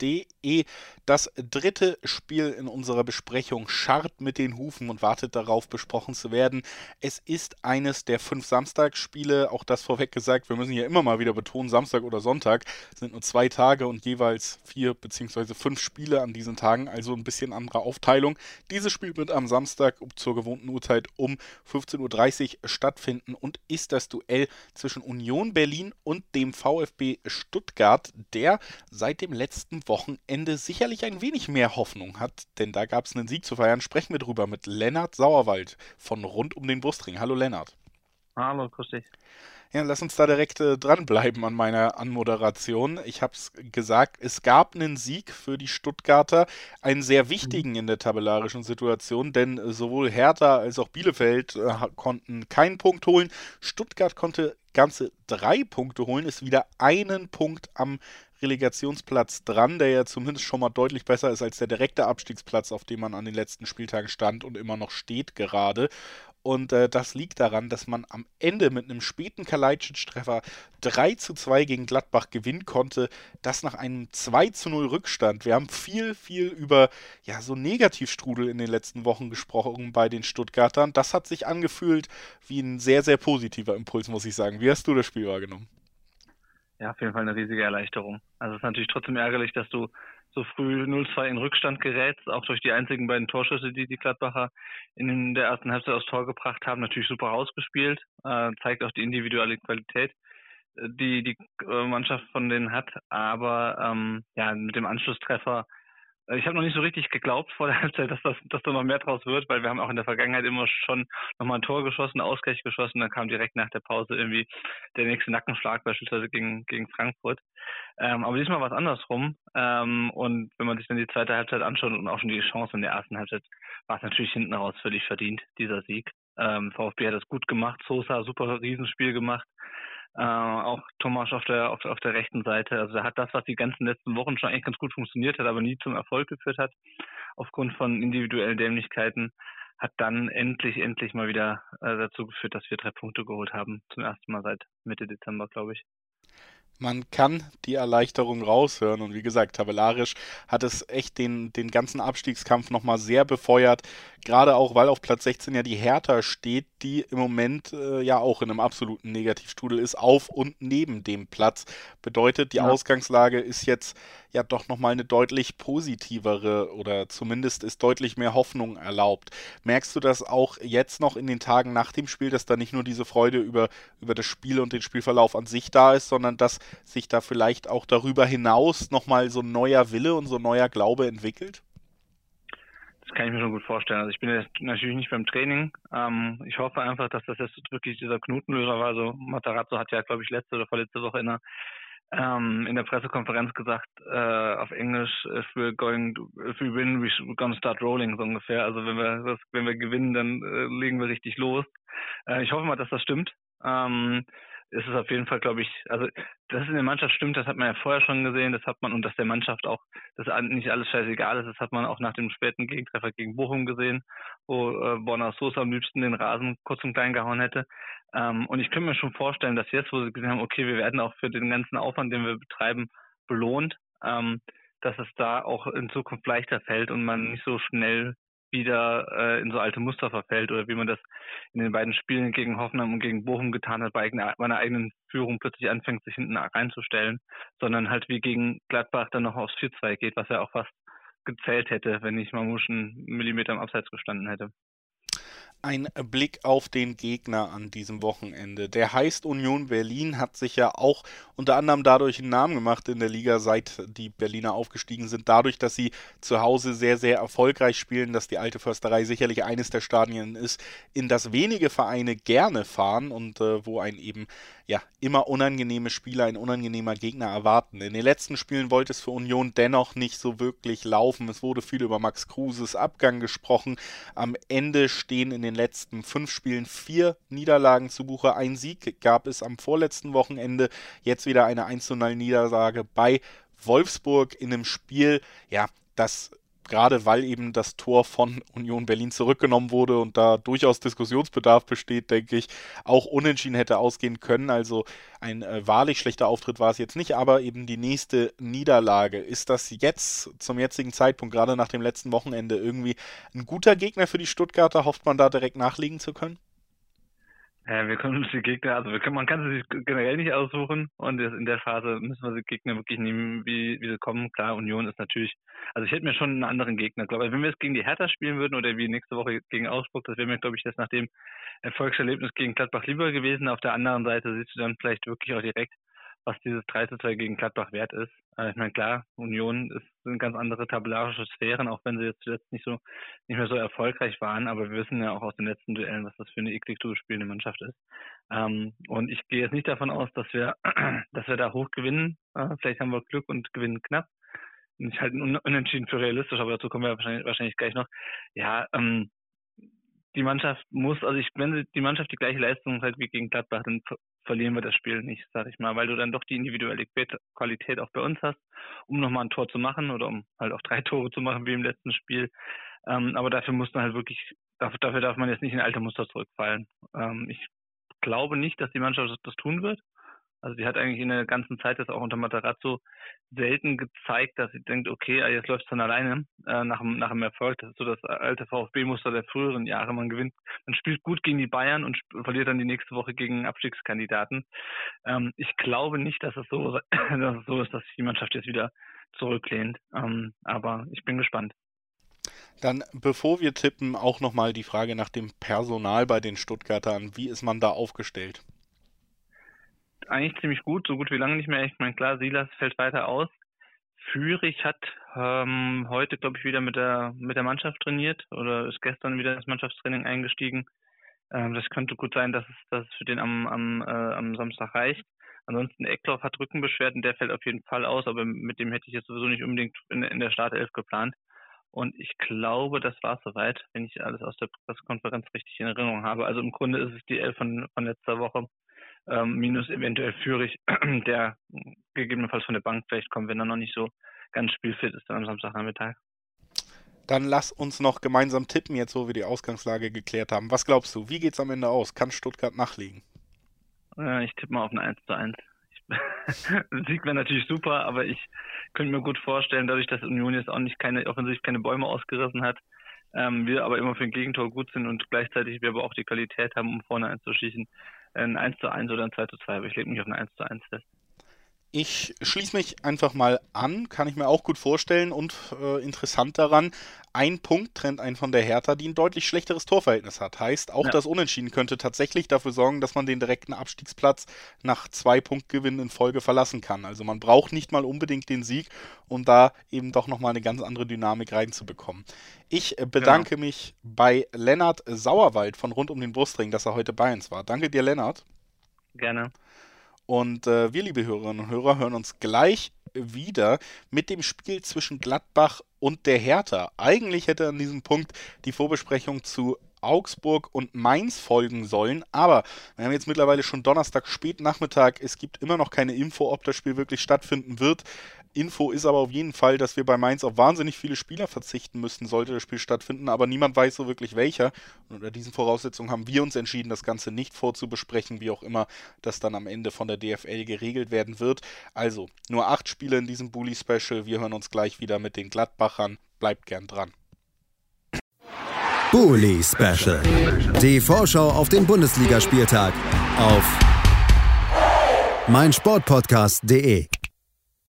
www.ftf.de. Das dritte Spiel in unserer Besprechung scharrt mit den Hufen und wartet darauf, besprochen zu werden. Es ist eines der fünf Samstagsspiele, auch das vorweg gesagt. Wir müssen hier immer mal wieder betonen, Samstag oder Sonntag sind nur zwei Tage und jeweils vier bzw. fünf Spiele an diesen Tagen, also ein bisschen andere Aufteilung. Dieses Spiel wird am Samstag zur gewohnten Uhrzeit um 15.30 Uhr stattfinden und ist das Duell zwischen Union Berlin und dem VfB Stuttgart, der seit dem letzten Wochenende sicherlich ein wenig mehr Hoffnung hat, denn da gab es einen Sieg zu feiern. Sprechen wir drüber mit Lennart Sauerwald von rund um den Brustring. Hallo Lennart. Hallo, grüß dich. Ja, lass uns da direkt äh, dranbleiben an meiner Anmoderation. Ich habe es gesagt, es gab einen Sieg für die Stuttgarter, einen sehr wichtigen in der tabellarischen Situation, denn äh, sowohl Hertha als auch Bielefeld äh, konnten keinen Punkt holen. Stuttgart konnte ganze drei Punkte holen, ist wieder einen Punkt am Relegationsplatz dran, der ja zumindest schon mal deutlich besser ist als der direkte Abstiegsplatz, auf dem man an den letzten Spieltagen stand und immer noch steht gerade. Und äh, das liegt daran, dass man am Ende mit einem späten Kalajdzic-Treffer 3 zu 2 gegen Gladbach gewinnen konnte. Das nach einem 2 zu 0 Rückstand. Wir haben viel, viel über ja, so Negativstrudel in den letzten Wochen gesprochen bei den Stuttgartern. Das hat sich angefühlt wie ein sehr, sehr positiver Impuls, muss ich sagen. Wie hast du das Spiel wahrgenommen? Ja, auf jeden Fall eine riesige Erleichterung. Also es ist natürlich trotzdem ärgerlich, dass du so früh 0-2 in Rückstand gerätst, auch durch die einzigen beiden Torschüsse, die die Gladbacher in der ersten Halbzeit aufs Tor gebracht haben, natürlich super rausgespielt, äh, zeigt auch die individuelle Qualität, äh, die die äh, Mannschaft von denen hat, aber ähm, ja, mit dem Anschlusstreffer ich habe noch nicht so richtig geglaubt vor der Halbzeit, dass, das, dass da noch mehr draus wird, weil wir haben auch in der Vergangenheit immer schon nochmal ein Tor geschossen, Ausgleich geschossen, dann kam direkt nach der Pause irgendwie der nächste Nackenschlag, beispielsweise gegen, gegen Frankfurt. Ähm, aber diesmal war es andersrum. Ähm, und wenn man sich dann die zweite Halbzeit anschaut und auch schon die Chance in der ersten Halbzeit, war es natürlich hinten raus völlig verdient, dieser Sieg. Ähm, VfB hat das gut gemacht, Sosa super Riesenspiel gemacht. Äh, auch Thomas auf der, auf, auf der rechten Seite. Also er hat das, was die ganzen letzten Wochen schon eigentlich ganz gut funktioniert hat, aber nie zum Erfolg geführt hat, aufgrund von individuellen Dämlichkeiten, hat dann endlich, endlich mal wieder äh, dazu geführt, dass wir drei Punkte geholt haben. Zum ersten Mal seit Mitte Dezember, glaube ich. Man kann die Erleichterung raushören und wie gesagt, tabellarisch hat es echt den, den ganzen Abstiegskampf nochmal sehr befeuert. Gerade auch, weil auf Platz 16 ja die Hertha steht, die im Moment äh, ja auch in einem absoluten Negativstrudel ist, auf und neben dem Platz. Bedeutet, die ja. Ausgangslage ist jetzt ja doch nochmal eine deutlich positivere oder zumindest ist deutlich mehr Hoffnung erlaubt. Merkst du das auch jetzt noch in den Tagen nach dem Spiel, dass da nicht nur diese Freude über, über das Spiel und den Spielverlauf an sich da ist, sondern dass sich da vielleicht auch darüber hinaus nochmal so ein neuer Wille und so ein neuer Glaube entwickelt? Das kann ich mir schon gut vorstellen. Also ich bin jetzt natürlich nicht beim Training. Ähm, ich hoffe einfach, dass das jetzt wirklich dieser Knotenlöser war. Also Matarazzo hat ja, glaube ich, letzte oder vorletzte Woche in der, ähm, in der Pressekonferenz gesagt, äh, auf Englisch, if we're going, if we win, we're gonna start rolling, so ungefähr. Also wenn wir, das, wenn wir gewinnen, dann äh, legen wir richtig los. Äh, ich hoffe mal, dass das stimmt. Ähm, ist es auf jeden Fall, glaube ich, also dass es in der Mannschaft stimmt, das hat man ja vorher schon gesehen, das hat man und dass der Mannschaft auch, dass nicht alles scheißegal ist, das hat man auch nach dem späten Gegentreffer gegen Bochum gesehen, wo äh, Borna Sosa am liebsten den Rasen kurz und klein gehauen hätte. Ähm, und ich könnte mir schon vorstellen, dass jetzt, wo sie gesehen haben, okay, wir werden auch für den ganzen Aufwand, den wir betreiben, belohnt, ähm, dass es da auch in Zukunft leichter fällt und man nicht so schnell wieder äh, in so alte Muster verfällt oder wie man das in den beiden Spielen gegen Hoffenheim und gegen Bochum getan hat, bei eigener, meiner eigenen Führung plötzlich anfängt, sich hinten reinzustellen, sondern halt wie gegen Gladbach dann noch aufs 4-2 geht, was ja auch fast gezählt hätte, wenn nicht Mamusch einen Millimeter im Abseits gestanden hätte ein Blick auf den Gegner an diesem Wochenende. Der heißt Union Berlin, hat sich ja auch unter anderem dadurch einen Namen gemacht in der Liga, seit die Berliner aufgestiegen sind, dadurch, dass sie zu Hause sehr, sehr erfolgreich spielen, dass die alte Försterei sicherlich eines der Stadien ist, in das wenige Vereine gerne fahren und äh, wo ein eben ja immer unangenehme Spieler, ein unangenehmer Gegner erwarten. In den letzten Spielen wollte es für Union dennoch nicht so wirklich laufen. Es wurde viel über Max Kruses Abgang gesprochen. Am Ende stehen in den letzten fünf Spielen vier Niederlagen zu Buche. Ein Sieg gab es am vorletzten Wochenende. Jetzt wieder eine 1 0 Niedersage bei Wolfsburg in einem Spiel, ja, das gerade weil eben das Tor von Union Berlin zurückgenommen wurde und da durchaus Diskussionsbedarf besteht, denke ich, auch unentschieden hätte ausgehen können. Also ein äh, wahrlich schlechter Auftritt war es jetzt nicht, aber eben die nächste Niederlage. Ist das jetzt zum jetzigen Zeitpunkt, gerade nach dem letzten Wochenende, irgendwie ein guter Gegner für die Stuttgarter? Hofft man da direkt nachlegen zu können? Ja, wir können uns die Gegner, also können, man kann sie sich generell nicht aussuchen und in der Phase müssen wir die Gegner wirklich nehmen, wie, wie sie kommen. Klar, Union ist natürlich, also ich hätte mir schon einen anderen Gegner, glaube ich. Wenn wir es gegen die Hertha spielen würden oder wie nächste Woche gegen Augsburg, das wäre mir, glaube ich, das nach dem Erfolgserlebnis gegen Gladbach lieber gewesen. Auf der anderen Seite siehst du dann vielleicht wirklich auch direkt, was dieses 3 zu 2 gegen Gladbach wert ist. Äh, ich meine, klar, Union ist, sind ganz andere tabellarische Sphären, auch wenn sie jetzt zuletzt nicht so, nicht mehr so erfolgreich waren, aber wir wissen ja auch aus den letzten Duellen, was das für eine eklig zu spielende Mannschaft ist. Ähm, und ich gehe jetzt nicht davon aus, dass wir, dass wir da hoch gewinnen. Äh, vielleicht haben wir Glück und gewinnen knapp. Ich halte ein Unentschieden für realistisch, aber dazu kommen wir wahrscheinlich, wahrscheinlich gleich noch. Ja, ähm, die Mannschaft muss, also ich, wenn die Mannschaft die gleiche Leistung hat wie gegen Gladbach, dann verlieren wir das Spiel nicht, sag ich mal, weil du dann doch die individuelle Qualität auch bei uns hast, um nochmal ein Tor zu machen oder um halt auch drei Tore zu machen wie im letzten Spiel. Ähm, aber dafür muss man halt wirklich, dafür, dafür darf man jetzt nicht in alte Muster zurückfallen. Ähm, ich glaube nicht, dass die Mannschaft das tun wird. Also sie hat eigentlich in der ganzen Zeit jetzt auch unter Matarazzo selten gezeigt, dass sie denkt, okay, jetzt läuft es dann alleine äh, nach, nach dem Erfolg. Das ist so das alte VfB-Muster der früheren Jahre. Man gewinnt, man spielt gut gegen die Bayern und verliert dann die nächste Woche gegen Abstiegskandidaten. Ähm, ich glaube nicht, dass es so, dass es so ist, dass sich die Mannschaft jetzt wieder zurücklehnt. Ähm, aber ich bin gespannt. Dann, bevor wir tippen, auch nochmal die Frage nach dem Personal bei den Stuttgartern. Wie ist man da aufgestellt? Eigentlich ziemlich gut, so gut wie lange nicht mehr. Ich meine, klar, Silas fällt weiter aus. Fürich hat ähm, heute, glaube ich, wieder mit der mit der Mannschaft trainiert oder ist gestern wieder ins Mannschaftstraining eingestiegen. Ähm, das könnte gut sein, dass es, dass es für den am, am, äh, am Samstag reicht. Ansonsten Eckloff hat Rückenbeschwerden, der fällt auf jeden Fall aus, aber mit dem hätte ich jetzt sowieso nicht unbedingt in, in der Startelf geplant. Und ich glaube, das war soweit, wenn ich alles aus der Pressekonferenz richtig in Erinnerung habe. Also im Grunde ist es die Elf von, von letzter Woche ähm, minus eventuell Fürich, der gegebenenfalls von der Bank vielleicht kommt, wenn er noch nicht so ganz spielfit ist dann am Samstagnachmittag. Dann lass uns noch gemeinsam tippen, jetzt wo wir die Ausgangslage geklärt haben. Was glaubst du, wie geht es am Ende aus? Kann Stuttgart nachlegen? Äh, ich tippe mal auf ein 1 zu 1. Sieg wäre natürlich super, aber ich könnte mir gut vorstellen, dadurch, dass Union jetzt auch nicht keine, offensichtlich keine Bäume ausgerissen hat, ähm, wir aber immer für ein Gegentor gut sind und gleichzeitig wir aber auch die Qualität haben, um vorne einzuschießen, ein 1 zu 1 oder ein 2 zu 2, aber ich lege mich auf ein 1 zu 1 fest. Ich schließe mich einfach mal an, kann ich mir auch gut vorstellen und äh, interessant daran, ein Punkt trennt einen von der Hertha, die ein deutlich schlechteres Torverhältnis hat. Heißt, auch ja. das Unentschieden könnte tatsächlich dafür sorgen, dass man den direkten Abstiegsplatz nach zwei Punktgewinnen in Folge verlassen kann. Also man braucht nicht mal unbedingt den Sieg, um da eben doch nochmal eine ganz andere Dynamik reinzubekommen. Ich äh, bedanke ja. mich bei Lennart Sauerwald von Rund um den Brustring, dass er heute bei uns war. Danke dir, Lennart. Gerne. Und äh, wir, liebe Hörerinnen und Hörer, hören uns gleich wieder mit dem Spiel zwischen Gladbach und der Hertha. Eigentlich hätte an diesem Punkt die Vorbesprechung zu Augsburg und Mainz folgen sollen. Aber wir haben jetzt mittlerweile schon Donnerstag spät Nachmittag. Es gibt immer noch keine Info, ob das Spiel wirklich stattfinden wird. Info ist aber auf jeden Fall, dass wir bei Mainz auf wahnsinnig viele Spieler verzichten müssten, sollte das Spiel stattfinden, aber niemand weiß so wirklich welcher. Und unter diesen Voraussetzungen haben wir uns entschieden, das Ganze nicht vorzubesprechen, wie auch immer das dann am Ende von der DFL geregelt werden wird. Also, nur acht Spiele in diesem Bully Special. Wir hören uns gleich wieder mit den Gladbachern. Bleibt gern dran. Bully Special. Die Vorschau auf den Bundesligaspieltag auf meinsportpodcast.de.